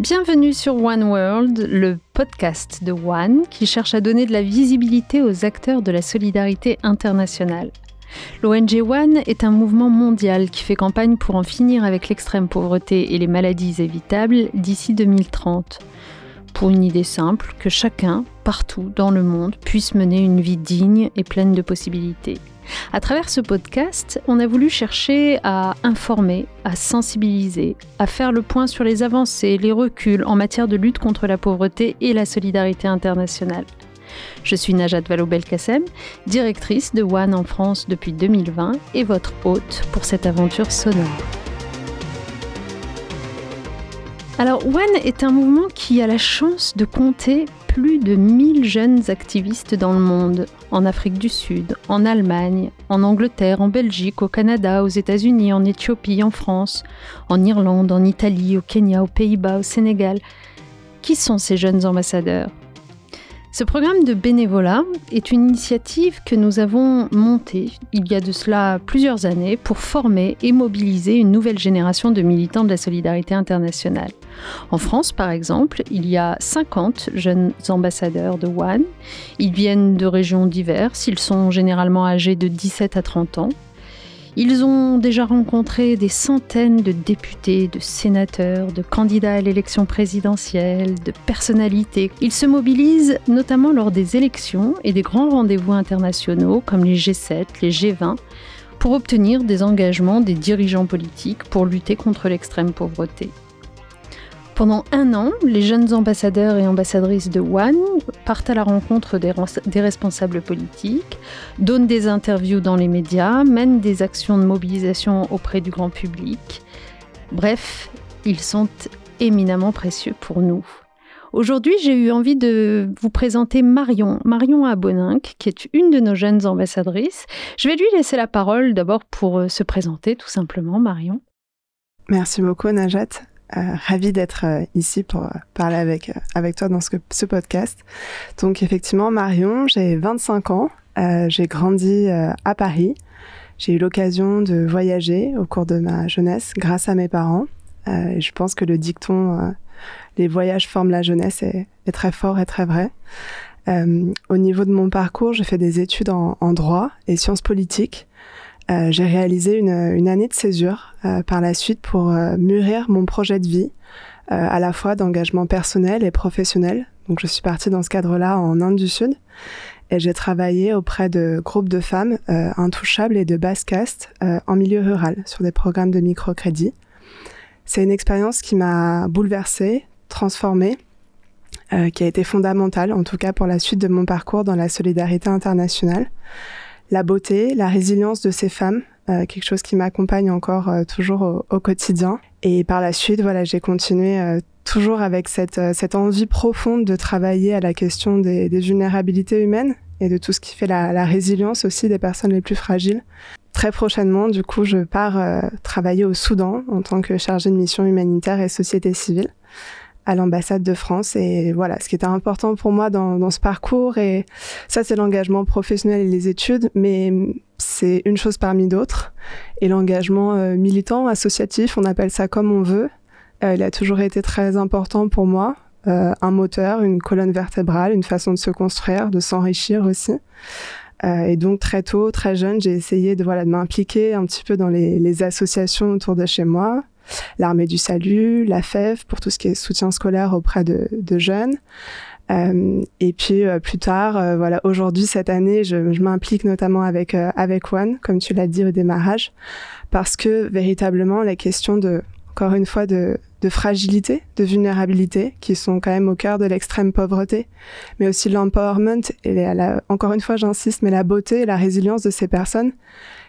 Bienvenue sur One World, le podcast de One qui cherche à donner de la visibilité aux acteurs de la solidarité internationale. L'ONG One est un mouvement mondial qui fait campagne pour en finir avec l'extrême pauvreté et les maladies évitables d'ici 2030. Pour une idée simple, que chacun, partout dans le monde, puisse mener une vie digne et pleine de possibilités. À travers ce podcast, on a voulu chercher à informer, à sensibiliser, à faire le point sur les avancées, les reculs en matière de lutte contre la pauvreté et la solidarité internationale. Je suis Najat Vallaud-Belkacem, directrice de One en France depuis 2020 et votre hôte pour cette aventure sonore. Alors One est un mouvement qui a la chance de compter plus de 1000 jeunes activistes dans le monde, en Afrique du Sud, en Allemagne, en Angleterre, en Belgique, au Canada, aux États-Unis, en Éthiopie, en France, en Irlande, en Italie, au Kenya, aux Pays-Bas, au Sénégal. Qui sont ces jeunes ambassadeurs? Ce programme de bénévolat est une initiative que nous avons montée il y a de cela plusieurs années pour former et mobiliser une nouvelle génération de militants de la solidarité internationale. En France, par exemple, il y a 50 jeunes ambassadeurs de One. Ils viennent de régions diverses, ils sont généralement âgés de 17 à 30 ans. Ils ont déjà rencontré des centaines de députés, de sénateurs, de candidats à l'élection présidentielle, de personnalités. Ils se mobilisent notamment lors des élections et des grands rendez-vous internationaux comme les G7, les G20, pour obtenir des engagements des dirigeants politiques pour lutter contre l'extrême pauvreté. Pendant un an, les jeunes ambassadeurs et ambassadrices de One partent à la rencontre des, responsables politiques, donnent des interviews dans les médias, mènent des actions de mobilisation auprès du grand public. Bref, ils sont éminemment précieux pour nous. Aujourd'hui, j'ai eu envie de vous présenter Marion, Marion Aboninck, qui est une de nos jeunes ambassadrices. Je vais lui laisser la parole d'abord pour euh, se présenter tout simplement, Marion. Merci beaucoup, Najat. Euh, ravie d'être euh, ici pour euh, parler avec, avec toi dans ce, podcast. Donc effectivement, Marion, j'ai 25 ans, j'ai grandi à Paris. J'ai eu l'occasion de voyager au cours de ma jeunesse grâce à mes parents. je pense que le dicton les voyages forment la jeunesse est, très fort et très vrai. au niveau de mon parcours, j'ai fait des études en droit et sciences politiques. Euh, j'ai réalisé une, année de césure euh, par la suite pour euh, mûrir mon projet de vie, à la fois d'engagement personnel et professionnel. Donc je suis partie dans ce cadre-là en Inde du Sud et j'ai travaillé auprès de groupes de femmes intouchables et de basse caste en milieu rural sur des programmes de microcrédit. C'est une expérience qui m'a bouleversée, transformée, qui a été fondamentale, en tout cas pour la suite de mon parcours dans la solidarité internationale la beauté, la résilience de ces femmes, euh, quelque chose qui m'accompagne encore euh, toujours au, quotidien. Et par la suite, voilà, j'ai continué euh, toujours avec cette, cette envie profonde de travailler à la question des, vulnérabilités humaines et de tout ce qui fait la, la, résilience aussi des personnes les plus fragiles. Très prochainement, du coup, je pars travailler au Soudan en tant que chargée de mission humanitaire et société civile à l'ambassade de France. Et voilà, ce qui était important pour moi dans, dans ce parcours, et ça c'est l'engagement professionnel et les études, mais c'est une chose parmi d'autres. Et l'engagement euh, militant, associatif, on appelle ça comme on veut, euh, il a toujours été très important pour moi. Euh, un moteur, une colonne vertébrale, une façon de se construire, de s'enrichir aussi. et donc très tôt, très jeune, j'ai essayé de voilà de m'impliquer un petit peu dans les, les associations autour de chez moi, l'armée du salut, la FEV pour tout ce qui est soutien scolaire auprès de, jeunes. Euh, et puis euh, plus tard, euh, voilà, aujourd'hui cette année, je, m'implique notamment avec avec One, comme tu l'as dit au démarrage, parce que véritablement la question de encore une fois de, de fragilité, de vulnérabilité, qui sont quand même au cœur de l'extrême pauvreté, mais aussi l'empowerment et encore une fois j'insiste, mais la beauté et la résilience de ces personnes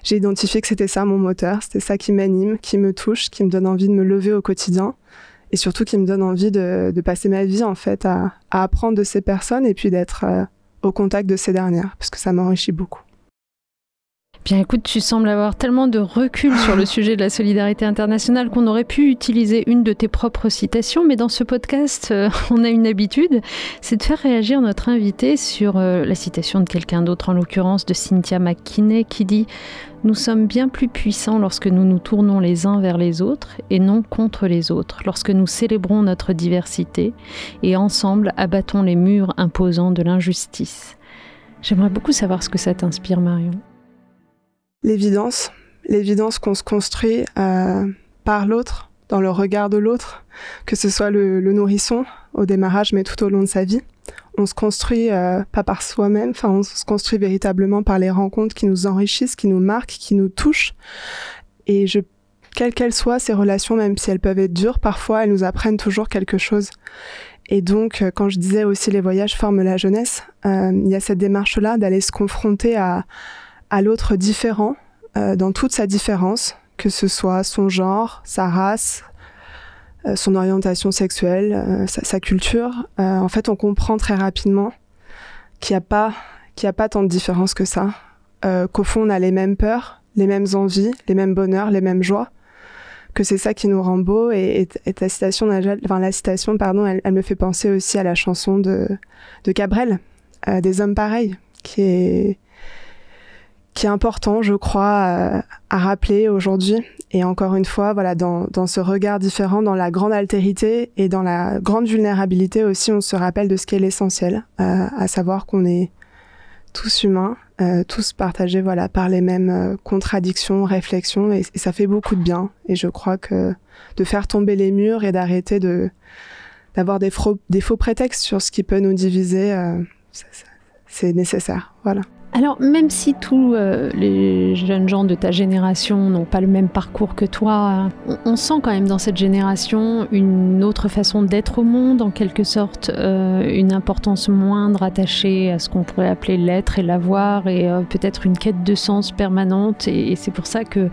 j'ai identifié que c'était ça mon moteur, c'était ça qui m'anime, qui me touche, qui me donne envie de me lever au quotidien et surtout qui me donne envie de, passer ma vie en fait à, apprendre de ces personnes et puis d'être euh, au contact de ces dernières parce que ça m'enrichit beaucoup. Bien écoute, tu sembles avoir tellement de recul sur le sujet de la solidarité internationale qu'on aurait pu utiliser une de tes propres citations, mais dans ce podcast, euh, on a une habitude, c'est de faire réagir notre invité sur euh, la citation de quelqu'un d'autre, en l'occurrence de Cynthia McKinney, qui dit Nous sommes bien plus puissants lorsque nous nous tournons les uns vers les autres et non contre les autres, lorsque nous célébrons notre diversité et ensemble abattons les murs imposants de l'injustice. J'aimerais beaucoup savoir ce que ça t'inspire, Marion l'évidence, l'évidence qu'on se construit euh, par l'autre, dans le regard de l'autre, que ce soit le, nourrisson au démarrage, mais tout au long de sa vie. On se construit euh, pas par soi-même, enfin on se construit véritablement par les rencontres qui nous enrichissent, qui nous marquent, qui nous touchent. Et je, quelles qu'elles soient ces relations, même si elles peuvent être dures, parfois elles nous apprennent toujours quelque chose. Et donc, euh, quand je disais aussi les voyages forment la jeunesse, il y a cette démarche-là d'aller se confronter à, à l'autre différent euh, dans toute sa différence, que ce soit son genre, sa race, euh, son orientation sexuelle, euh, sa, culture. en fait, on comprend très rapidement qu'il n'y a pas qu'il a pas tant de différence que ça, qu'au fond on a les mêmes peurs, les mêmes envies, les mêmes bonheurs, les mêmes joies, que c'est ça qui nous rend beau. Et, ta citation, la citation, pardon, elle, me fait penser aussi à la chanson de Cabrel, des hommes pareils, qui est qui est important, je crois, euh, à rappeler aujourd'hui. Et encore une fois, voilà, dans, dans, ce regard différent, dans la grande altérité et dans la grande vulnérabilité aussi, on se rappelle de ce qui est l'essentiel, euh, à savoir qu'on est tous humains, euh, tous partagés voilà, par les mêmes contradictions, réflexions, et, ça fait beaucoup de bien. Et je crois que de faire tomber les murs et d'arrêter de d'avoir des, des, faux prétextes sur ce qui peut nous diviser, c'est nécessaire. Voilà. Alors, même si tous euh, les jeunes gens de ta génération n'ont pas le même parcours que toi, on, sent quand même dans cette génération une autre façon d'être au monde, en quelque sorte, euh, une importance moindre attachée à ce qu'on pourrait appeler l'être et l'avoir, et euh, peut-être une quête de sens permanente. et c'est pour ça que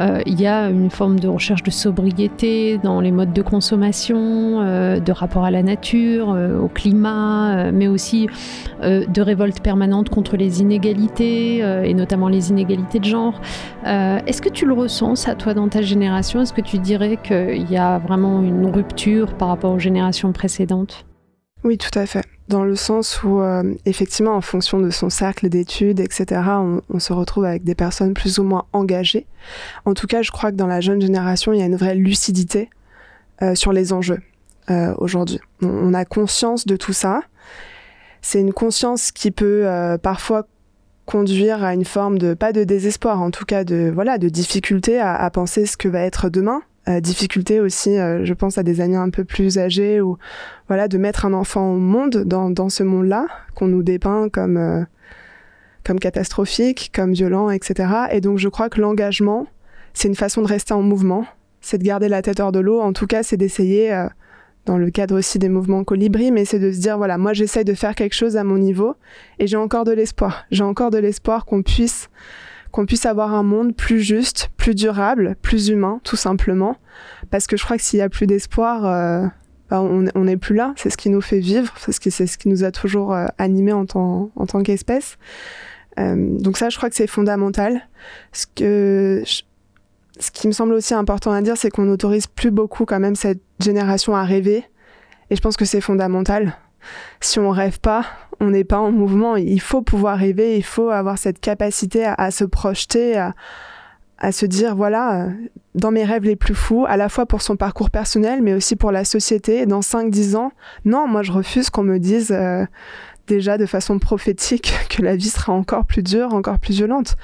il y a une forme de recherche de sobriété dans les modes de consommation, euh, de rapport à la nature, euh, au climat, mais aussi de révolte permanente contre les inégalités, et notamment les inégalités de genre. Est-ce que tu le ressens, ça, toi, dans ta génération? Est-ce que tu dirais qu'il y a vraiment une rupture par rapport aux générations précédentes? Oui, tout à fait dans le sens où, euh, effectivement, en fonction de son cercle d'études, etc., on, se retrouve avec des personnes plus ou moins engagées. En tout cas, je crois que dans la jeune génération, il y a une vraie lucidité euh, sur les enjeux euh, aujourd'hui. On, a conscience de tout ça. C'est une conscience qui peut parfois conduire à une forme de, pas de désespoir, en tout cas de, voilà, de difficulté à, à penser ce que va être demain euh, difficulté aussi, euh, je pense à des amis un peu plus âgés, ou voilà, de mettre un enfant au monde dans, dans ce monde-là, qu'on nous dépeint comme, euh, comme catastrophique, comme violent, etc. Et donc je crois que l'engagement, c'est une façon de rester en mouvement, c'est de garder la tête hors de l'eau, en tout cas c'est d'essayer, dans le cadre aussi des mouvements colibri, mais c'est de se dire, voilà, moi j'essaye de faire quelque chose à mon niveau, et j'ai encore de l'espoir, j'ai encore de l'espoir qu'on puisse qu'on puisse avoir un monde plus juste, plus durable, plus humain, tout simplement. Parce que je crois que s'il y a plus d'espoir, euh, bah, on n'est plus là. C'est ce qui nous fait vivre, c'est ce qui, nous a toujours euh, animés en tant, en tant qu'espèce. Euh, donc ça, je crois que c'est fondamental. Ce que ce qui me semble aussi important à dire, c'est qu'on n'autorise plus beaucoup quand même cette génération à rêver. Et je pense que c'est fondamental si on rêve pas, on n'est pas en mouvement. Il faut pouvoir rêver, il faut avoir cette capacité à, se projeter, à, se dire voilà, dans mes rêves les plus fous, à la fois pour son parcours personnel, mais aussi pour la société, dans 5-10 ans, non, moi je refuse qu'on me dise euh, déjà de façon prophétique que la vie sera encore plus dure, encore plus violente.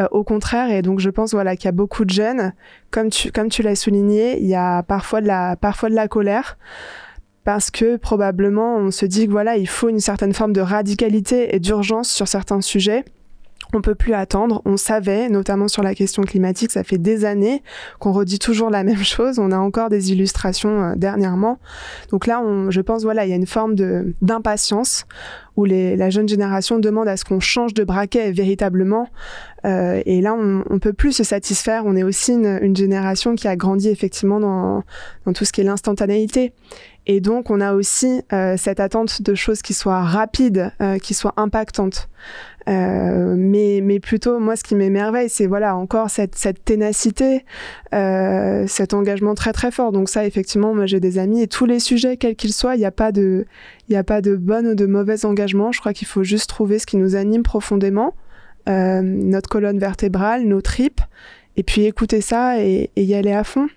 Euh, au contraire, et donc je pense voilà qu'il y a beaucoup de jeunes, comme tu, comme tu l'as souligné, il y a parfois de la, parfois de la colère parce que probablement on se dit que voilà, il faut une certaine forme de radicalité et d'urgence sur certains sujets. On peut plus attendre. On savait, notamment sur la question climatique, ça fait des années qu'on redit toujours la même chose. On a encore des illustrations euh, dernièrement. Donc là, je pense, voilà, il y a une forme d'impatience où la jeune génération demande à ce qu'on change de braquet véritablement. Euh, et là, on, on peut plus se satisfaire. On est aussi une, une génération qui a grandi effectivement dans, dans tout ce qui est l'instantanéité. Et donc, on a aussi euh, cette attente de choses qui soient rapides, euh, qui soient impactantes. Euh, mais, mais plutôt, moi, ce qui m'émerveille, c'est voilà encore cette, cette ténacité, euh, cet engagement très très fort. Donc ça, effectivement, moi, j'ai des amis et tous les sujets, quels qu'ils soient, il n'y a pas de, il a pas de bon ou de mauvais engagement. Je crois qu'il faut juste trouver ce qui nous anime profondément, notre colonne vertébrale, nos tripes, et puis écouter ça et, et y aller à fond.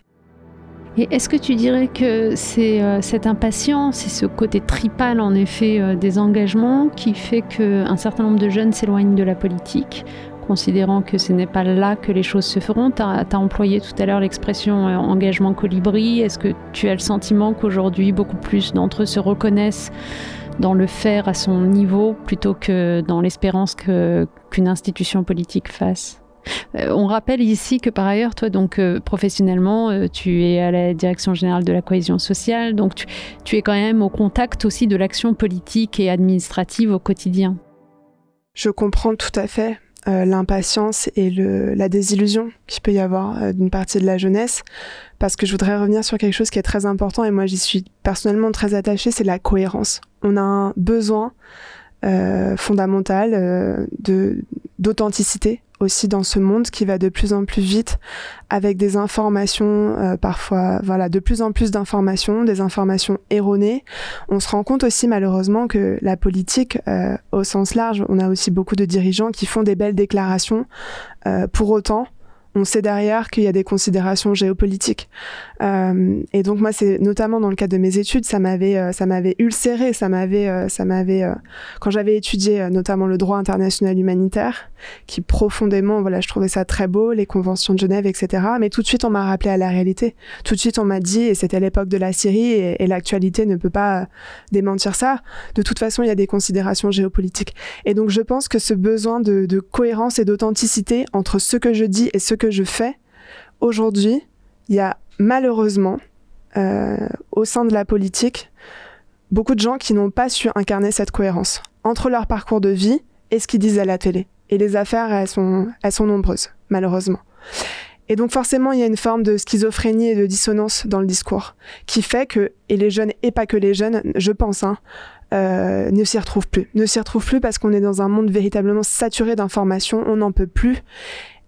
Et est-ce que tu dirais que c'est euh, cette impatience, c'est ce côté tripal en effet euh, des engagements qui fait qu'un certain nombre de jeunes s'éloignent de la politique, considérant que ce n'est pas là que les choses se feront? Tu as, employé tout à l'heure l'expression euh, engagement colibri. Est-ce que tu as le sentiment qu'aujourd'hui beaucoup plus d'entre eux se reconnaissent dans le faire à son niveau plutôt que dans l'espérance qu'une institution politique fasse euh, on rappelle ici que par ailleurs, toi, donc euh, professionnellement, euh, tu es à la direction générale de la cohésion sociale, donc tu, es quand même au contact aussi de l'action politique et administrative au quotidien. Je comprends tout à fait l'impatience et la désillusion qu'il peut y avoir d'une partie de la jeunesse, parce que je voudrais revenir sur quelque chose qui est très important et moi j'y suis personnellement très attachée, c'est la cohérence. On a un besoin fondamental de d'authenticité aussi dans ce monde qui va de plus en plus vite avec des informations euh, parfois voilà de plus en plus d'informations des informations erronées. On se rend compte aussi malheureusement que la politique euh, au sens large on a aussi beaucoup de dirigeants qui font des belles déclarations euh, pour autant on sait derrière qu'il y a des considérations géopolitiques. Euh, et donc moi, c'est notamment dans le cadre de mes études, ça m'avait, euh, ça m'avait ulcéré, ça m'avait, euh, ça m'avait, quand j'avais étudié notamment le droit international humanitaire, qui profondément, voilà, je trouvais ça très beau, les conventions de Genève, etc. Mais tout de suite, on m'a rappelé à la réalité. Tout de suite, on m'a dit, et c'était l'époque de la Syrie, et, l'actualité ne peut pas démentir ça. De toute façon, il y a des considérations géopolitiques. Et donc, je pense que ce besoin de, de cohérence et d'authenticité entre ce que je dis et ce que je fais, aujourd'hui, il y a malheureusement, euh, au sein de la politique, beaucoup de gens qui n'ont pas su incarner cette cohérence entre leur parcours de vie et ce qu'ils disent à la télé. Et les affaires, elles sont, elles sont nombreuses, malheureusement. Et donc forcément, il y a une forme de schizophrénie et de dissonance dans le discours qui fait que, et les jeunes, et pas que les jeunes, je pense, hein, euh, ne s'y retrouvent plus. Ne s'y retrouvent plus parce qu'on est dans un monde véritablement saturé d'informations, on n'en peut plus.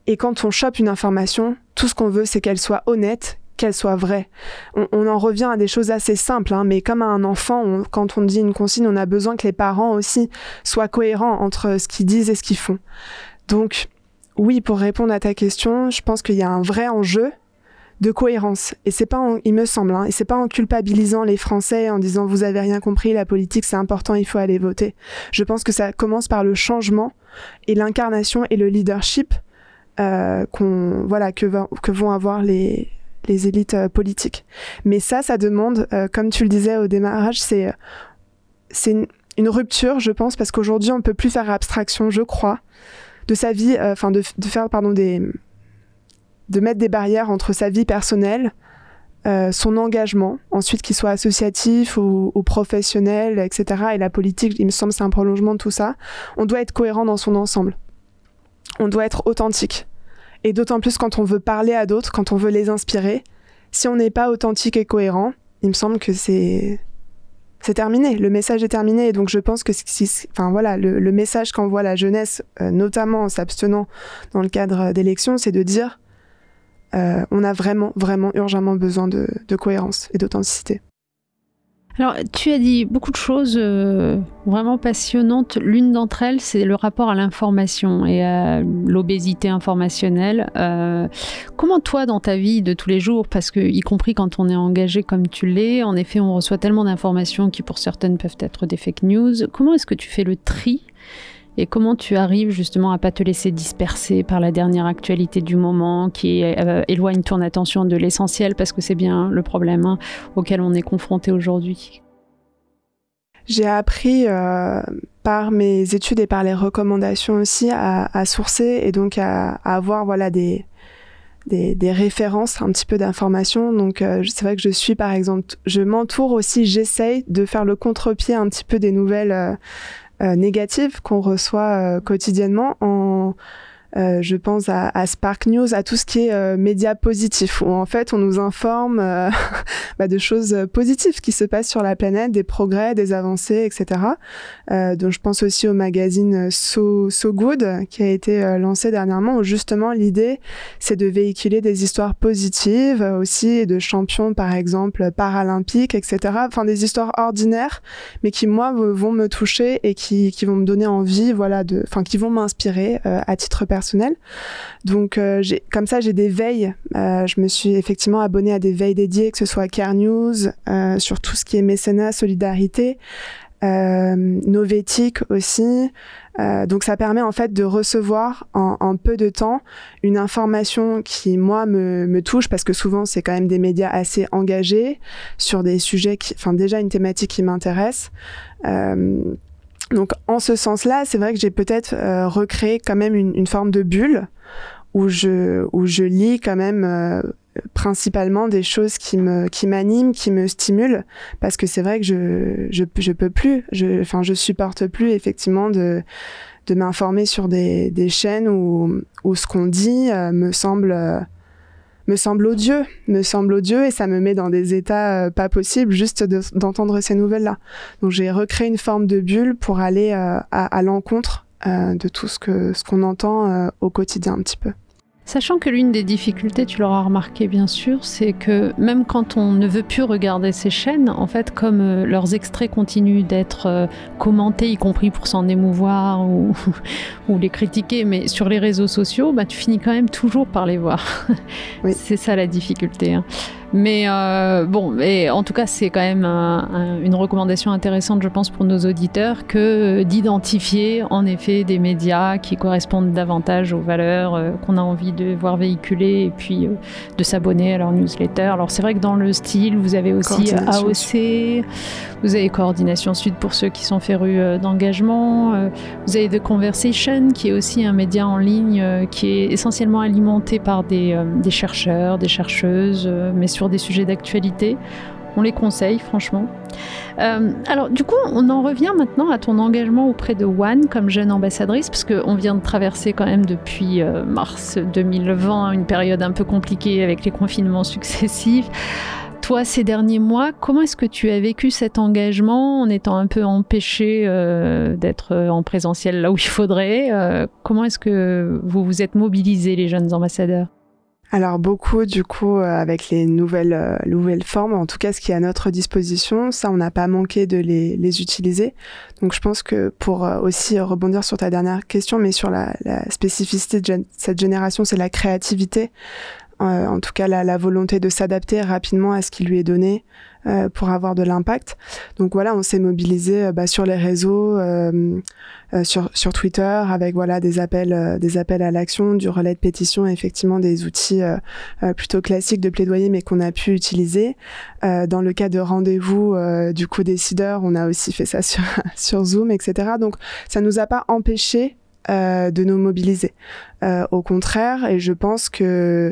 Et quand on chope une information, tout ce qu'on veut, c'est qu'elle soit honnête, qu'elle soit vraie. On, en revient à des choses assez simples, hein, mais comme à un enfant, quand on dit une consigne, on a besoin que les parents aussi soient cohérents entre ce qu'ils disent et ce qu'ils font. Donc, oui, pour répondre à ta question, je pense qu'il y a un vrai enjeu de cohérence. Et c'est pas, il me semble, hein, et c'est pas en culpabilisant les Français en disant vous avez rien compris, la politique c'est important, il faut aller voter. Je pense que ça commence par le changement et l'incarnation et le leadership euh, qu'on voilà que, que vont avoir les, les élites euh, politiques. Mais ça, ça demande, euh, comme tu le disais au démarrage, c'est c'est une, rupture, je pense, parce qu'aujourd'hui on peut plus faire abstraction, je crois, de sa vie, enfin de, de, faire pardon des de mettre des barrières entre sa vie personnelle, son engagement, ensuite qu'il soit associatif ou, ou, professionnel, etc. Et la politique, il me semble, c'est un prolongement de tout ça. On doit être cohérent dans son ensemble on doit être authentique. Et d'autant plus quand on veut parler à d'autres, quand on veut les inspirer. Si on n'est pas authentique et cohérent, il me semble que c'est c'est terminé, le message est terminé. Et donc je pense que enfin voilà, le, message qu'envoie la jeunesse, euh, notamment en s'abstenant dans le cadre d'élections, c'est de dire euh, on a vraiment, vraiment urgemment besoin de cohérence et d'authenticité. Alors, tu as dit beaucoup de choses euh, vraiment passionnantes. L'une d'entre elles, c'est le rapport à l'information et à l'obésité informationnelle. Euh, comment toi, dans ta vie de tous les jours, parce que y compris quand on est engagé comme tu l'es, en effet, on reçoit tellement d'informations qui pour certaines peuvent être des fake news. Comment est-ce que tu fais le tri et comment tu arrives justement à pas te laisser disperser par la dernière actualité du moment qui euh, éloigne ton attention de l'essentiel parce que c'est bien le problème hein, auquel on est confronté aujourd'hui? J'ai appris euh, par mes études et par les recommandations aussi à, sourcer et donc à, avoir voilà des, références, un petit peu d'informations. Donc euh, c'est vrai que je suis par exemple, je m'entoure aussi, j'essaye de faire le contre-pied un petit peu des nouvelles négatives qu'on reçoit euh, quotidiennement en Euh, je pense à, Spark News, à tout ce qui est euh, média positif, où en fait on nous informe euh, bah, de choses positives qui se passent sur la planète, des progrès, des avancées, etc. donc je pense aussi au magazine So, so Good qui a été lancé dernièrement, où justement l'idée c'est de véhiculer des histoires positives aussi de champions par exemple paralympiques, etc. Enfin des histoires ordinaires, mais qui moi vont me toucher et qui, qui vont me donner envie, voilà, de, enfin qui vont m'inspirer à titre personnel Donc, euh, comme ça, j'ai des veilles. Euh, je me suis effectivement abonnée à des veilles dédiées, que ce soit Care News, euh, sur tout ce qui est mécénat, solidarité, Novétique aussi. donc, ça permet en fait de recevoir en, peu de temps une information qui, moi, me, touche parce que souvent, c'est quand même des médias assez engagés sur des sujets enfin, déjà une thématique qui m'intéresse. Donc en ce sens-là, c'est vrai que j'ai peut-être euh, recréé quand même une, forme de bulle où je, où je lis quand même euh, principalement des choses qui me qui m'animent, qui me stimulent. Parce que c'est vrai que je, je je peux plus, je enfin je supporte plus effectivement de de m'informer sur des, des chaînes où où ce qu'on dit euh, me semble me semble odieux, me semble odieux et ça me met dans des états euh, pas possibles juste d'entendre ces nouvelles-là. Donc j'ai recréé une forme de bulle pour aller euh, à, l'encontre euh, de tout ce que ce qu'on entend au quotidien un petit peu. Sachant que l'une des difficultés, tu l'auras remarqué bien sûr, c'est que même quand on ne veut plus regarder ces chaînes, en fait, comme euh, leurs extraits continuent d'être euh, commentés, y compris pour s'en émouvoir ou, ou, les critiquer, mais sur les réseaux sociaux, bah, tu finis quand même toujours par les voir. c'est ça la difficulté. Hein. Mais euh, bon, et en tout cas, c'est quand même une recommandation intéressante, je pense, pour nos auditeurs, que d'identifier en effet des médias qui correspondent davantage aux valeurs euh, qu'on a envie de voir véhiculer et puis euh, de s'abonner à leur newsletter. Alors c'est vrai que dans le style, vous avez aussi AOC, vous avez Coordination Sud pour ceux qui sont férus d'engagement, vous avez The Conversation qui est aussi un média en ligne qui est essentiellement alimenté par des, des chercheurs, des chercheuses, mais sur des sujets d'actualité. On les conseille, franchement. Euh, alors, du coup, on en revient maintenant à ton engagement auprès de One comme jeune ambassadrice, parce qu'on vient de traverser quand même depuis euh, mars 2020 une période un peu compliquée avec les confinements successifs. Toi, ces derniers mois, comment est-ce que tu as vécu cet engagement en étant un peu empêché euh, d'être en présentiel là où il faudrait Comment est-ce que vous vous êtes mobilisés, les jeunes ambassadeurs? Alors beaucoup du coup euh, avec les nouvelles euh, nouvelles formes, en tout cas ce qui est à notre disposition, ça on n'a pas manqué de les, les, utiliser. Donc je pense que pour euh, aussi rebondir sur ta dernière question, mais sur la, la spécificité de cette génération, c'est la créativité. Euh, en tout cas la, la volonté de s'adapter rapidement à ce qui lui est donné euh, pour avoir de l'impact. Donc voilà, on s'est mobilisé euh, bah, sur les réseaux, sur, sur Twitter, avec voilà des appels, des appels à l'action, du relais de pétition, effectivement des outils plutôt classiques de plaidoyer, mais qu'on a pu utiliser. dans le cas de rendez-vous du co-décideur, on a aussi fait ça sur, sur Zoom, etc. Donc ça nous a pas empêché euh, de nous mobiliser. Euh, au contraire, et je pense que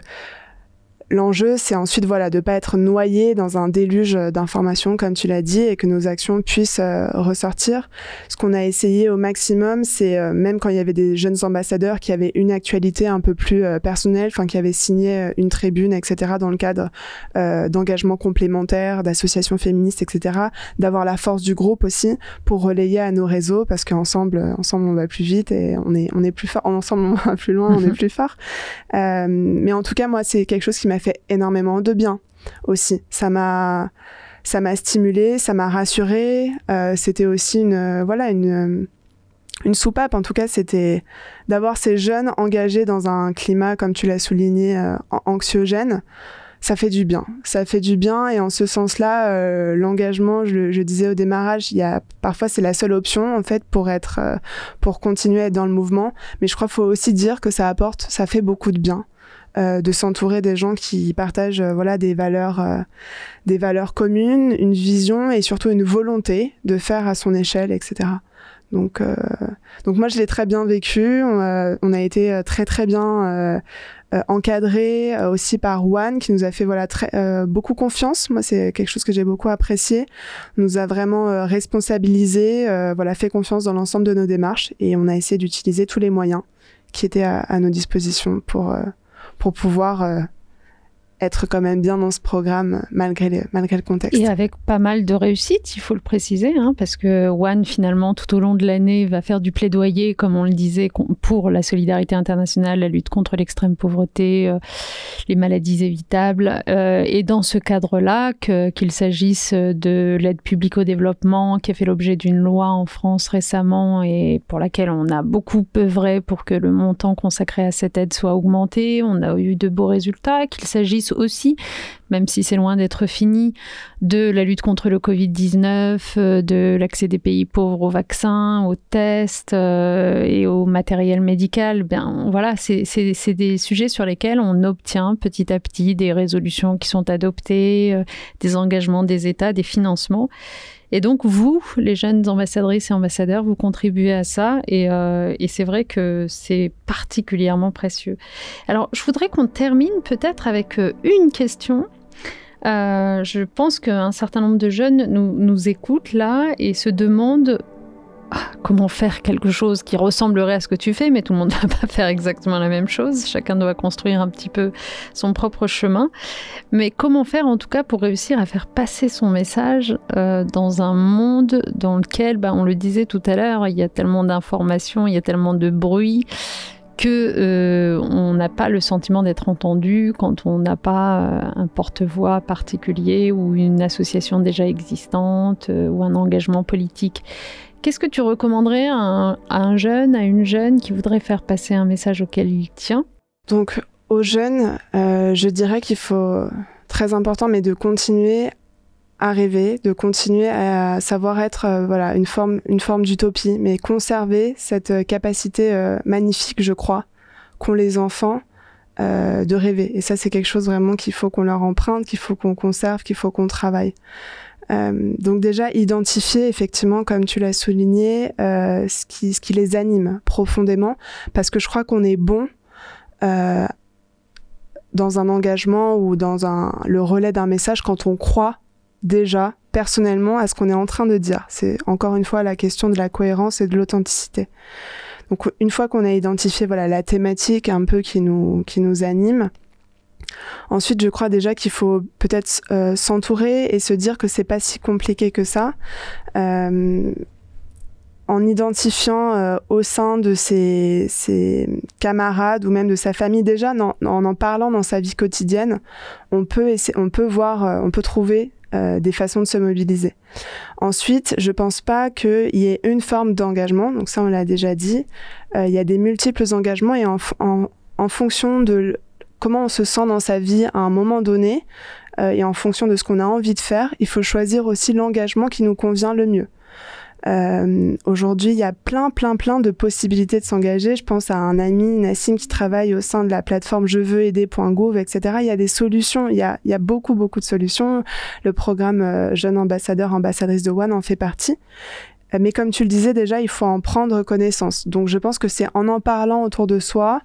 L'enjeu, c'est ensuite voilà de pas être noyé dans un déluge d'informations, comme tu l'as dit, et que nos actions puissent euh, ressortir. Ce qu'on a essayé au maximum, c'est euh, même quand il y avait des jeunes ambassadeurs qui avaient une actualité un peu plus euh, personnelle, enfin qui avaient signé une tribune, etc., dans le cadre d'engagements complémentaires, d'associations féministes, etc., d'avoir la force du groupe aussi pour relayer à nos réseaux, parce qu'ensemble, ensemble, on va plus vite et on est on est plus fort. Ensemble, on va plus loin, on est plus fort. mais en tout cas, moi, c'est quelque chose qui m'a fait énormément de bien aussi. Ça m'a ça m'a stimulé, ça m'a rassuré. Euh, c'était aussi une voilà une une soupape. En tout cas, c'était d'avoir ces jeunes engagés dans un climat, comme tu l'as souligné, euh, anxiogène. Ça fait du bien. Ça fait du bien. Et en ce sens-là, euh, l'engagement, je, je, disais au démarrage, il y a parfois c'est la seule option en fait pour être, pour continuer à être dans le mouvement. Mais je crois qu'il faut aussi dire que ça apporte, ça fait beaucoup de bien. Euh, de s'entourer des gens qui partagent euh, voilà des valeurs euh, des valeurs communes, une vision et surtout une volonté de faire à son échelle, etc. Donc, donc moi je l'ai très bien vécu. On a, été très très bien encadré aussi par Juan qui nous a fait voilà très, beaucoup confiance. Moi c'est quelque chose que j'ai beaucoup apprécié. On nous a vraiment responsabilisé, voilà fait confiance dans l'ensemble de nos démarches et on a essayé d'utiliser tous les moyens qui étaient à, nos dispositions pour, pour pouvoir être quand même bien dans ce programme malgré, malgré le contexte. Et avec pas mal de réussite, il faut le préciser, hein, parce que One, finalement, tout au long de l'année, va faire du plaidoyer, comme on le disait, pour la solidarité internationale, la lutte contre l'extrême pauvreté, euh, les maladies évitables. Euh, et dans ce cadre-là, qu'il s'agisse de l'aide publique au développement, qui a fait l'objet d'une loi en France récemment et pour laquelle on a beaucoup œuvré pour que le montant consacré à cette aide soit augmenté, on a eu de beaux résultats, qu'il s'agisse aussi, même si c'est loin d'être fini, de la lutte contre le Covid-19, euh, de l'accès des pays pauvres aux vaccins, aux tests euh, et au matériel médical. Ben, voilà, c'est des sujets sur lesquels on obtient petit à petit des résolutions qui sont adoptées, euh, des engagements des États, des financements. Et donc, vous, les jeunes ambassadrices et ambassadeurs, vous contribuez à ça. Et, c'est vrai que c'est particulièrement précieux. Alors, je voudrais qu'on termine peut-être avec une question. Euh, je pense qu'un certain nombre de jeunes nous, écoutent là et se demandent comment faire quelque chose qui ressemblerait à ce que tu fais, mais tout le monde ne va pas faire exactement la même chose. Chacun doit construire un petit peu son propre chemin. Mais comment faire en tout cas pour réussir à faire passer son message euh, dans un monde dans lequel, bah, on le disait tout à l'heure, il y a tellement d'informations, il y a tellement de bruit que euh, on n'a pas le sentiment d'être entendu quand on n'a pas euh, un porte-voix particulier ou une association déjà existante ou un engagement politique. Qu'est-ce que tu recommanderais à un, jeune, à une jeune qui voudrait faire passer un message auquel il tient? Donc, aux jeunes, euh, je dirais qu'il faut, très important, mais de continuer à rêver, de continuer à savoir être euh, voilà une forme une forme d'utopie, mais conserver cette euh, capacité magnifique, je crois, qu'ont les enfants de rêver. Et ça, c'est quelque chose vraiment qu'il faut qu'on leur emprunte, qu'il faut qu'on conserve, qu'il faut qu'on travaille. Euh, donc déjà identifier effectivement, comme tu l'as souligné, euh, ce, qui, ce qui les anime profondément, parce que je crois qu'on est bon euh, dans un engagement ou dans un, le relais d'un message quand on croit déjà personnellement à ce qu'on est en train de dire. C'est encore une fois la question de la cohérence et de l'authenticité. Donc une fois qu'on a identifié voilà la thématique un peu qui nous qui nous anime, Ensuite, je crois déjà qu'il faut peut-être euh, s'entourer et se dire que c'est pas si compliqué que ça. Euh, en identifiant euh, au sein de ses, camarades ou même de sa famille déjà, en, en, parlant dans sa vie quotidienne, on peut, on peut voir, on peut trouver des façons de se mobiliser. Ensuite, je pense pas qu'il y ait une forme d'engagement, donc ça on l'a déjà dit. il y a des multiples engagements et en, en fonction de comment on se sent dans sa vie à un moment donné euh, et en fonction de ce qu'on a envie de faire, il faut choisir aussi l'engagement qui nous convient le mieux. Euh, Aujourd'hui, il y a plein, plein, plein de possibilités de s'engager. Je pense à un ami, Nassim, qui travaille au sein de la plateforme je veux aider.gouv, etc. Il y a des solutions, il y a, il y a beaucoup, beaucoup de solutions. Le programme euh, Jeune Ambassadeur, Ambassadrice de One en fait partie. Euh, mais comme tu le disais déjà, il faut en prendre connaissance. Donc je pense que c'est en en parlant autour de soi,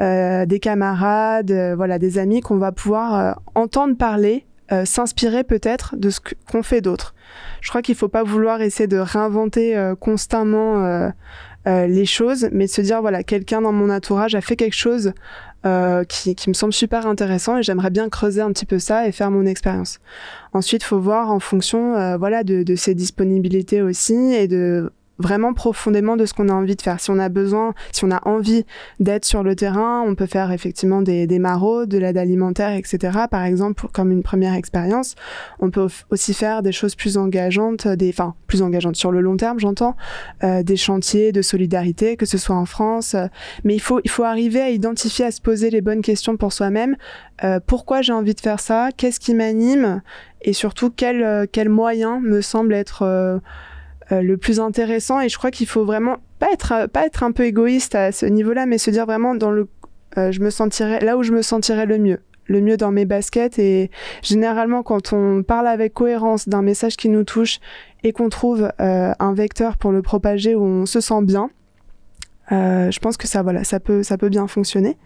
euh, des camarades, voilà, des amis, qu'on va pouvoir entendre parler, s'inspirer peut-être de ce qu'ont fait d'autres. Je crois qu'il faut pas vouloir essayer de réinventer constamment les choses, mais se dire voilà, quelqu'un dans mon entourage a fait quelque chose euh, qui, qui, me semble super intéressant et j'aimerais bien creuser un petit peu ça et faire mon expérience. Ensuite, faut voir en fonction euh, voilà de, de ses disponibilités aussi et de vraiment profondément de ce qu'on a envie de faire. Si on a besoin, si on a envie d'être sur le terrain, on peut faire effectivement des, des de l'aide alimentaire, etc. Par exemple, comme une première expérience. On peut aussi faire des choses plus engageantes, des, enfin plus engageantes sur le long terme, j'entends, euh, des chantiers de solidarité, que ce soit en France. mais il faut, il faut arriver à identifier, à se poser les bonnes questions pour soi-même. Euh, pourquoi j'ai envie de faire ça? Qu'est-ce qui m'anime? Et surtout, quel, euh, quel moyen me semble être euh, euh, le plus intéressant. Et je crois qu'il faut vraiment pas être pas être un peu égoïste à ce niveau-là mais se dire vraiment dans le euh, je me sentirais là où je me sentirais le mieux le mieux dans mes baskets. Et généralement quand on parle avec cohérence d'un message qui nous touche et qu'on trouve euh, un vecteur pour le propager où on se sent bien Euh, je pense que ça, voilà, ça peut, ça peut bien fonctionner.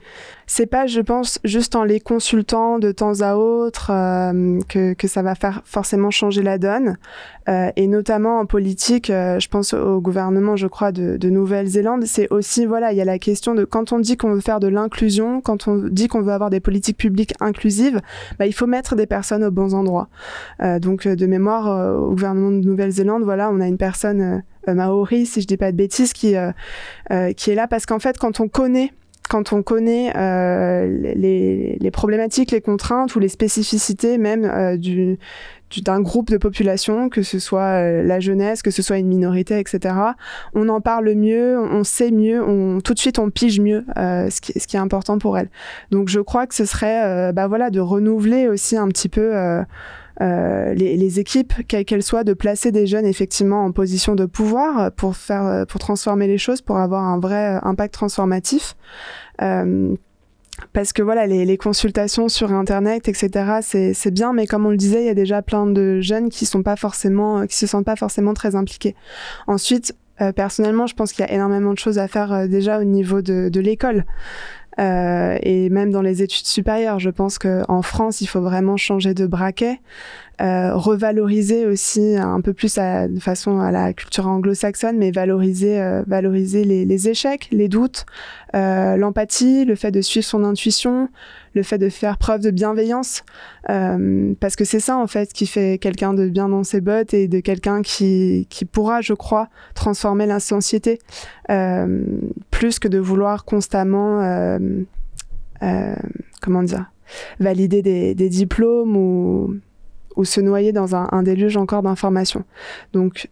C'est pas, je pense, juste en les consultant de temps à autre euh, que, que, ça va faire forcément changer la donne. Euh, et notamment en politique, euh, je pense au gouvernement, je crois, de, de Nouvelle-Zélande. C'est aussi, voilà, il y a la question de quand on dit qu'on veut faire de l'inclusion, quand on dit qu'on veut avoir des politiques publiques inclusives, bah, il faut mettre des personnes aux bons endroits. donc, de mémoire, au gouvernement de Nouvelle-Zélande, voilà, on a une personne maori, si je dis pas de bêtises, qui, qui est là parce qu'en fait, quand on connaît quand on connaît euh, les, problématiques, les contraintes ou les spécificités même euh, du, d'un groupe de population, que ce soit euh, la jeunesse, que ce soit une minorité, etc. On en parle mieux, on sait mieux, on, tout de suite on pige mieux euh, ce, qui, est important pour elle. Donc je crois que ce serait euh, bah voilà, de renouveler aussi un petit peu euh, les, les, équipes, quelles qu'elles soient, de placer des jeunes effectivement en position de pouvoir pour faire, pour transformer les choses, pour avoir un vrai impact transformatif. Euh, parce que voilà, les, les, consultations sur Internet, etc., c'est bien, mais comme on le disait, il y a déjà plein de jeunes qui sont pas forcément, qui se sentent pas forcément très impliqués. Ensuite, euh, personnellement, je pense qu'il y a énormément de choses à faire euh, déjà au niveau de, de l'école. Euh, et même dans les études supérieures, je pense qu'en France, il faut vraiment changer de braquet, revaloriser aussi un peu plus à, de façon à la culture anglo-saxonne, mais valoriser, euh, valoriser les, les, échecs, les doutes, euh, l'empathie, le fait de suivre son intuition, le fait de faire preuve de bienveillance, euh, parce que c'est ça en fait qui fait quelqu'un de bien dans ses bottes et de quelqu'un qui, qui pourra, je crois, transformer la société, euh, plus que de vouloir constamment, comment dire, valider des, des diplômes ou ou se noyer dans un, déluge encore d'informations. Donc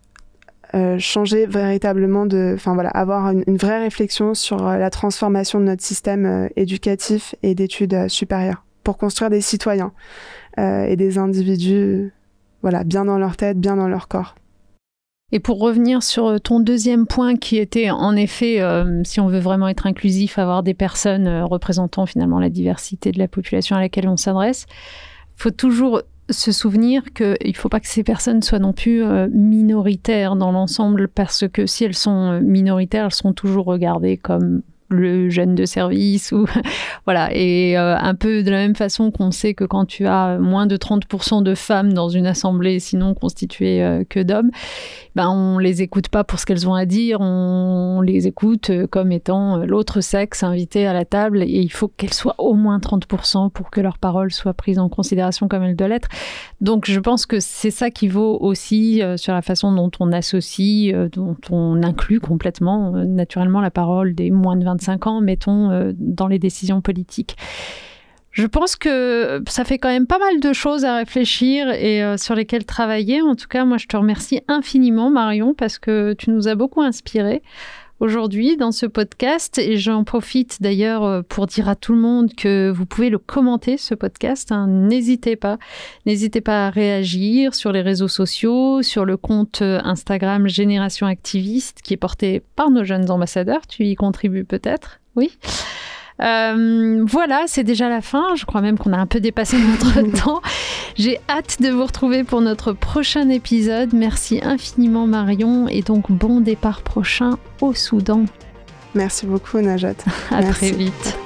euh, changer véritablement de, enfin voilà, avoir une, vraie réflexion sur euh, la transformation de notre système euh, éducatif et d'études supérieures pour construire des citoyens et des individus, voilà, bien dans leur tête, bien dans leur corps. Et pour revenir sur ton deuxième point qui était en effet, si on veut vraiment être inclusif, avoir des personnes représentant finalement la diversité de la population à laquelle on s'adresse, faut toujours se souvenir qu'il ne faut pas que ces personnes soient non plus euh, minoritaires dans l'ensemble, parce que si elles sont euh, minoritaires, elles seront toujours regardées comme le jeune de service ou voilà. Et euh, un peu de la même façon qu'on sait que quand tu as moins de 30% de femmes dans une assemblée sinon constituée euh, que d'hommes ben on les écoute pas pour ce qu'elles ont à dire. On les écoute euh, comme étant l'autre sexe invité à la table et il faut qu'elles soient au moins 30% pour que leurs paroles soient prises en considération comme elles doivent l'être. Donc je pense que c'est ça qui vaut aussi sur la façon dont on associe dont on inclut complètement naturellement la parole des moins de 25 ans mettons euh, dans les décisions politiques je pense que ça fait quand même pas mal de choses à réfléchir et euh, sur lesquelles travailler. En tout cas, moi, je te remercie infiniment, Marion, parce que tu nous as beaucoup inspiré aujourd'hui dans ce podcast. Et j'en profite d'ailleurs euh, pour dire à tout le monde que vous pouvez le commenter ce podcast hein. n'hésitez pas. N'hésitez pas à réagir sur les réseaux sociaux sur le compte euh, Instagram Génération Activiste qui est porté par nos jeunes ambassadeurs. Tu y contribues peut-être? Oui Euh, voilà, c'est déjà la fin. Je crois même qu'on a un peu dépassé notre temps. J'ai hâte de vous retrouver pour notre prochain épisode. Merci infiniment Marion et donc bon départ prochain au Soudan. Merci beaucoup Najat. à Merci. très vite.